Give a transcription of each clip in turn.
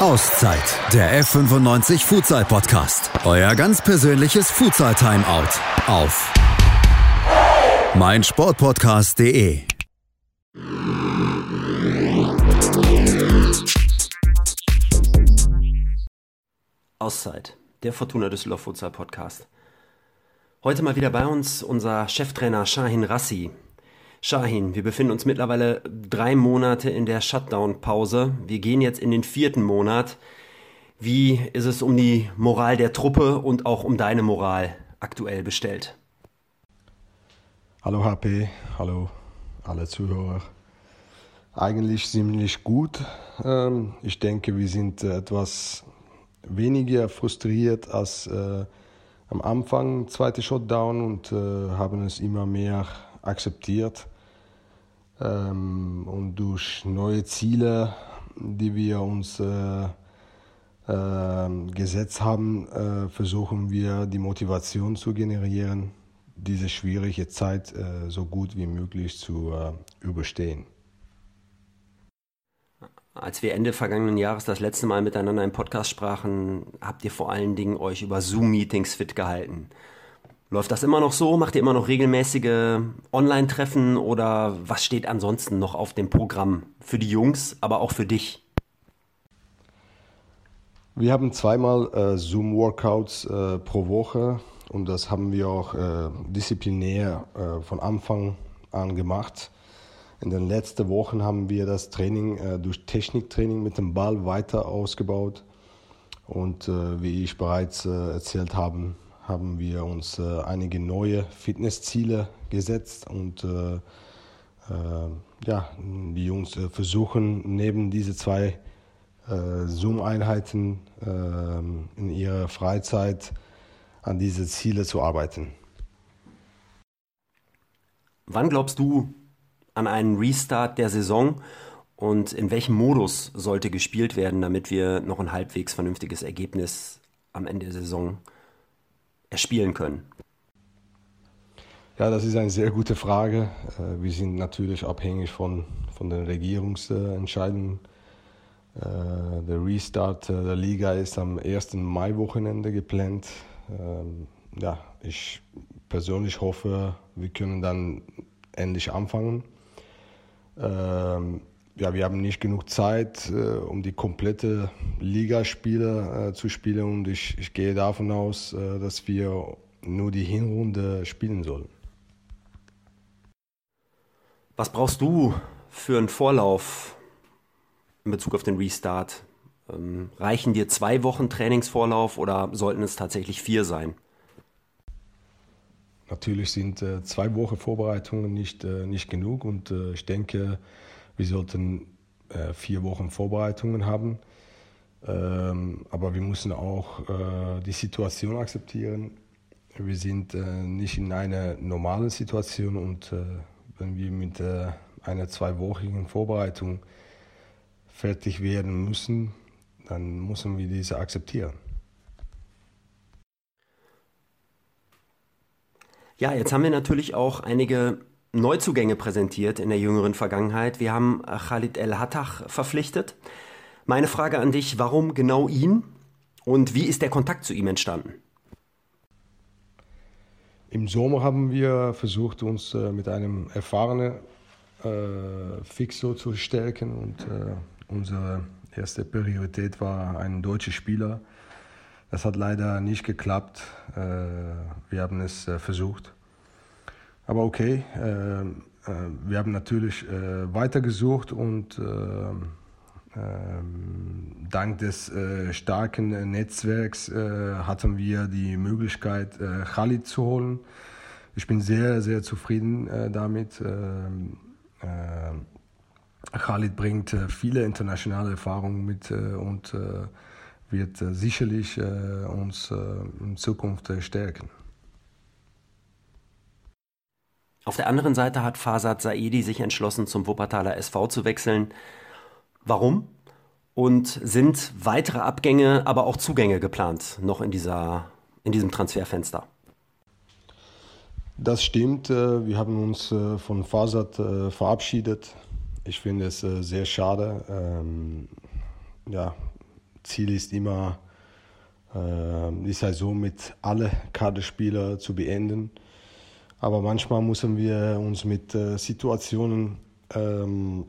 Auszeit, der F95 Futsal Podcast. Euer ganz persönliches Futsal Timeout auf meinsportpodcast.de. Auszeit, der Fortuna Düsseldorf Futsal Podcast. Heute mal wieder bei uns unser Cheftrainer Shahin Rassi. Shahin, wir befinden uns mittlerweile drei Monate in der Shutdown-Pause. Wir gehen jetzt in den vierten Monat. Wie ist es um die Moral der Truppe und auch um deine Moral aktuell bestellt? Hallo HP, hallo alle Zuhörer. Eigentlich ziemlich gut. Ähm, ich denke, wir sind etwas weniger frustriert als äh, am Anfang zweite Shutdown und äh, haben es immer mehr akzeptiert. Ähm, und durch neue Ziele, die wir uns äh, äh, gesetzt haben, äh, versuchen wir die Motivation zu generieren, diese schwierige Zeit äh, so gut wie möglich zu äh, überstehen. Als wir Ende vergangenen Jahres das letzte Mal miteinander im Podcast sprachen, habt ihr vor allen Dingen euch über Zoom-Meetings fit gehalten. Läuft das immer noch so? Macht ihr immer noch regelmäßige Online-Treffen oder was steht ansonsten noch auf dem Programm für die Jungs, aber auch für dich? Wir haben zweimal äh, Zoom-Workouts äh, pro Woche und das haben wir auch äh, disziplinär äh, von Anfang an gemacht. In den letzten Wochen haben wir das Training äh, durch Techniktraining mit dem Ball weiter ausgebaut. Und äh, wie ich bereits erzählt habe, haben wir uns äh, einige neue Fitnessziele gesetzt und äh, äh, ja, die Jungs äh, versuchen neben diese zwei äh, Zoom-Einheiten äh, in ihrer Freizeit an diese Ziele zu arbeiten. Wann glaubst du an einen Restart der Saison und in welchem Modus sollte gespielt werden, damit wir noch ein halbwegs vernünftiges Ergebnis am Ende der Saison haben? Erspielen können? Ja, das ist eine sehr gute Frage. Äh, wir sind natürlich abhängig von, von den Regierungsentscheidungen. Äh, der Restart der Liga ist am 1. Mai-Wochenende geplant. Ähm, ja, ich persönlich hoffe, wir können dann endlich anfangen. Ja, wir haben nicht genug Zeit, äh, um die komplette Ligaspiele äh, zu spielen und ich, ich gehe davon aus, äh, dass wir nur die Hinrunde spielen sollen. Was brauchst du für einen Vorlauf in Bezug auf den Restart? Ähm, reichen dir zwei Wochen Trainingsvorlauf oder sollten es tatsächlich vier sein? Natürlich sind äh, zwei Wochen Vorbereitungen nicht, äh, nicht genug und äh, ich denke, wir sollten äh, vier Wochen Vorbereitungen haben. Ähm, aber wir müssen auch äh, die Situation akzeptieren. Wir sind äh, nicht in einer normalen Situation und äh, wenn wir mit äh, einer zweiwöchigen Vorbereitung fertig werden müssen, dann müssen wir diese akzeptieren. Ja, jetzt haben wir natürlich auch einige Neuzugänge präsentiert in der jüngeren Vergangenheit. Wir haben Khalid El Hattach verpflichtet. Meine Frage an dich, warum genau ihn und wie ist der Kontakt zu ihm entstanden? Im Sommer haben wir versucht, uns äh, mit einem erfahrenen äh, Fixo zu stärken und äh, unsere erste Priorität war ein deutscher Spieler. Das hat leider nicht geklappt. Äh, wir haben es äh, versucht. Aber okay, äh, äh, wir haben natürlich äh, weitergesucht und ähm, ähm, dank des äh, starken Netzwerks äh, hatten wir die Möglichkeit, äh, Khalid zu holen. Ich bin sehr, sehr zufrieden damit. Ähm, Khalid bringt viele internationale Erfahrungen mit und wird sicherlich uns in Zukunft stärken. Auf der anderen Seite hat Fasad Saidi sich entschlossen, zum Wuppertaler SV zu wechseln. Warum? Und sind weitere Abgänge, aber auch Zugänge geplant, noch in, dieser, in diesem Transferfenster? Das stimmt. Äh, wir haben uns äh, von Fasad äh, verabschiedet. Ich finde es sehr schade. Ähm, ja, Ziel ist immer, die Saison mit alle Kaderspieler zu beenden. Aber manchmal müssen wir uns mit äh, Situationen ähm,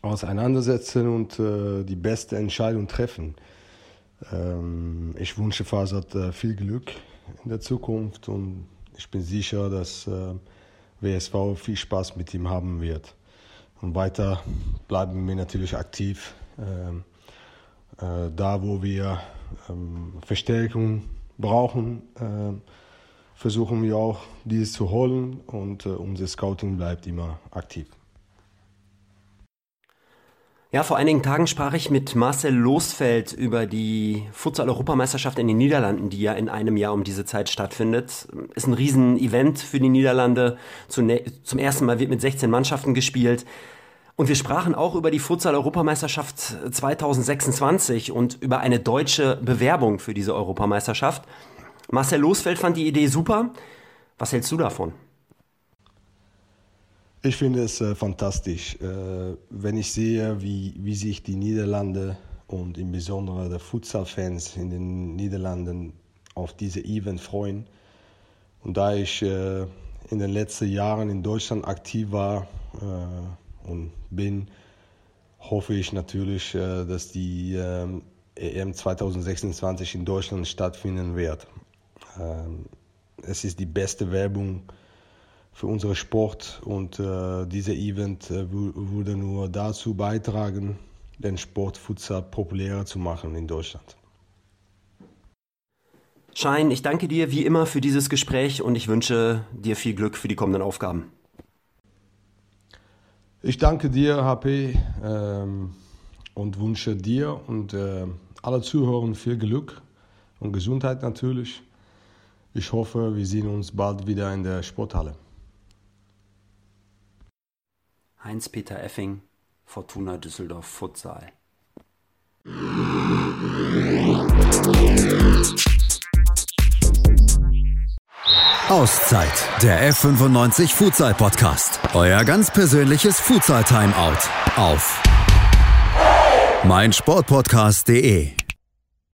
auseinandersetzen und äh, die beste Entscheidung treffen. Ähm, ich wünsche Fasad äh, viel Glück in der Zukunft und ich bin sicher, dass äh, WSV viel Spaß mit ihm haben wird. Und weiter bleiben wir natürlich aktiv. Ähm, äh, da, wo wir ähm, Verstärkung brauchen, äh, versuchen wir auch, dieses zu holen und äh, unser Scouting bleibt immer aktiv. Ja, vor einigen Tagen sprach ich mit Marcel Losfeld über die Futsal-Europameisterschaft in den Niederlanden, die ja in einem Jahr um diese Zeit stattfindet. Ist ein Riesen-Event für die Niederlande. Zum ersten Mal wird mit 16 Mannschaften gespielt. Und wir sprachen auch über die Futsal-Europameisterschaft 2026 und über eine deutsche Bewerbung für diese Europameisterschaft. Marcel Losfeld fand die Idee super. Was hältst du davon? Ich finde es äh, fantastisch, äh, wenn ich sehe, wie, wie sich die Niederlande und im Besonderen der Futsal-Fans in den Niederlanden auf diese Event freuen. Und da ich äh, in den letzten Jahren in Deutschland aktiv war äh, und bin, hoffe ich natürlich, äh, dass die EM e 2026 in Deutschland stattfinden wird. Ähm, es ist die beste Werbung für unseren Sport und äh, dieser Event äh, würde nur dazu beitragen, den Sport Futsal populärer zu machen in Deutschland. Schein, ich danke dir wie immer für dieses Gespräch und ich wünsche dir viel Glück für die kommenden Aufgaben. Ich danke dir, HP, ähm, und wünsche dir und äh, alle Zuhörern viel Glück und Gesundheit natürlich. Ich hoffe, wir sehen uns bald wieder in der Sporthalle. Heinz-Peter Effing, Fortuna Düsseldorf Futsal. Auszeit, der F95 Futsal Podcast. Euer ganz persönliches Futsal Timeout auf meinsportpodcast.de.